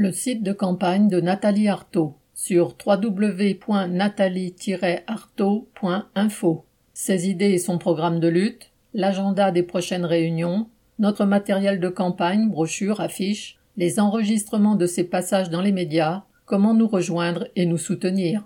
Le site de campagne de Nathalie Arthaud sur www.nathalie-arthaud.info. Ses idées et son programme de lutte, l'agenda des prochaines réunions, notre matériel de campagne, brochures, affiches, les enregistrements de ses passages dans les médias, comment nous rejoindre et nous soutenir.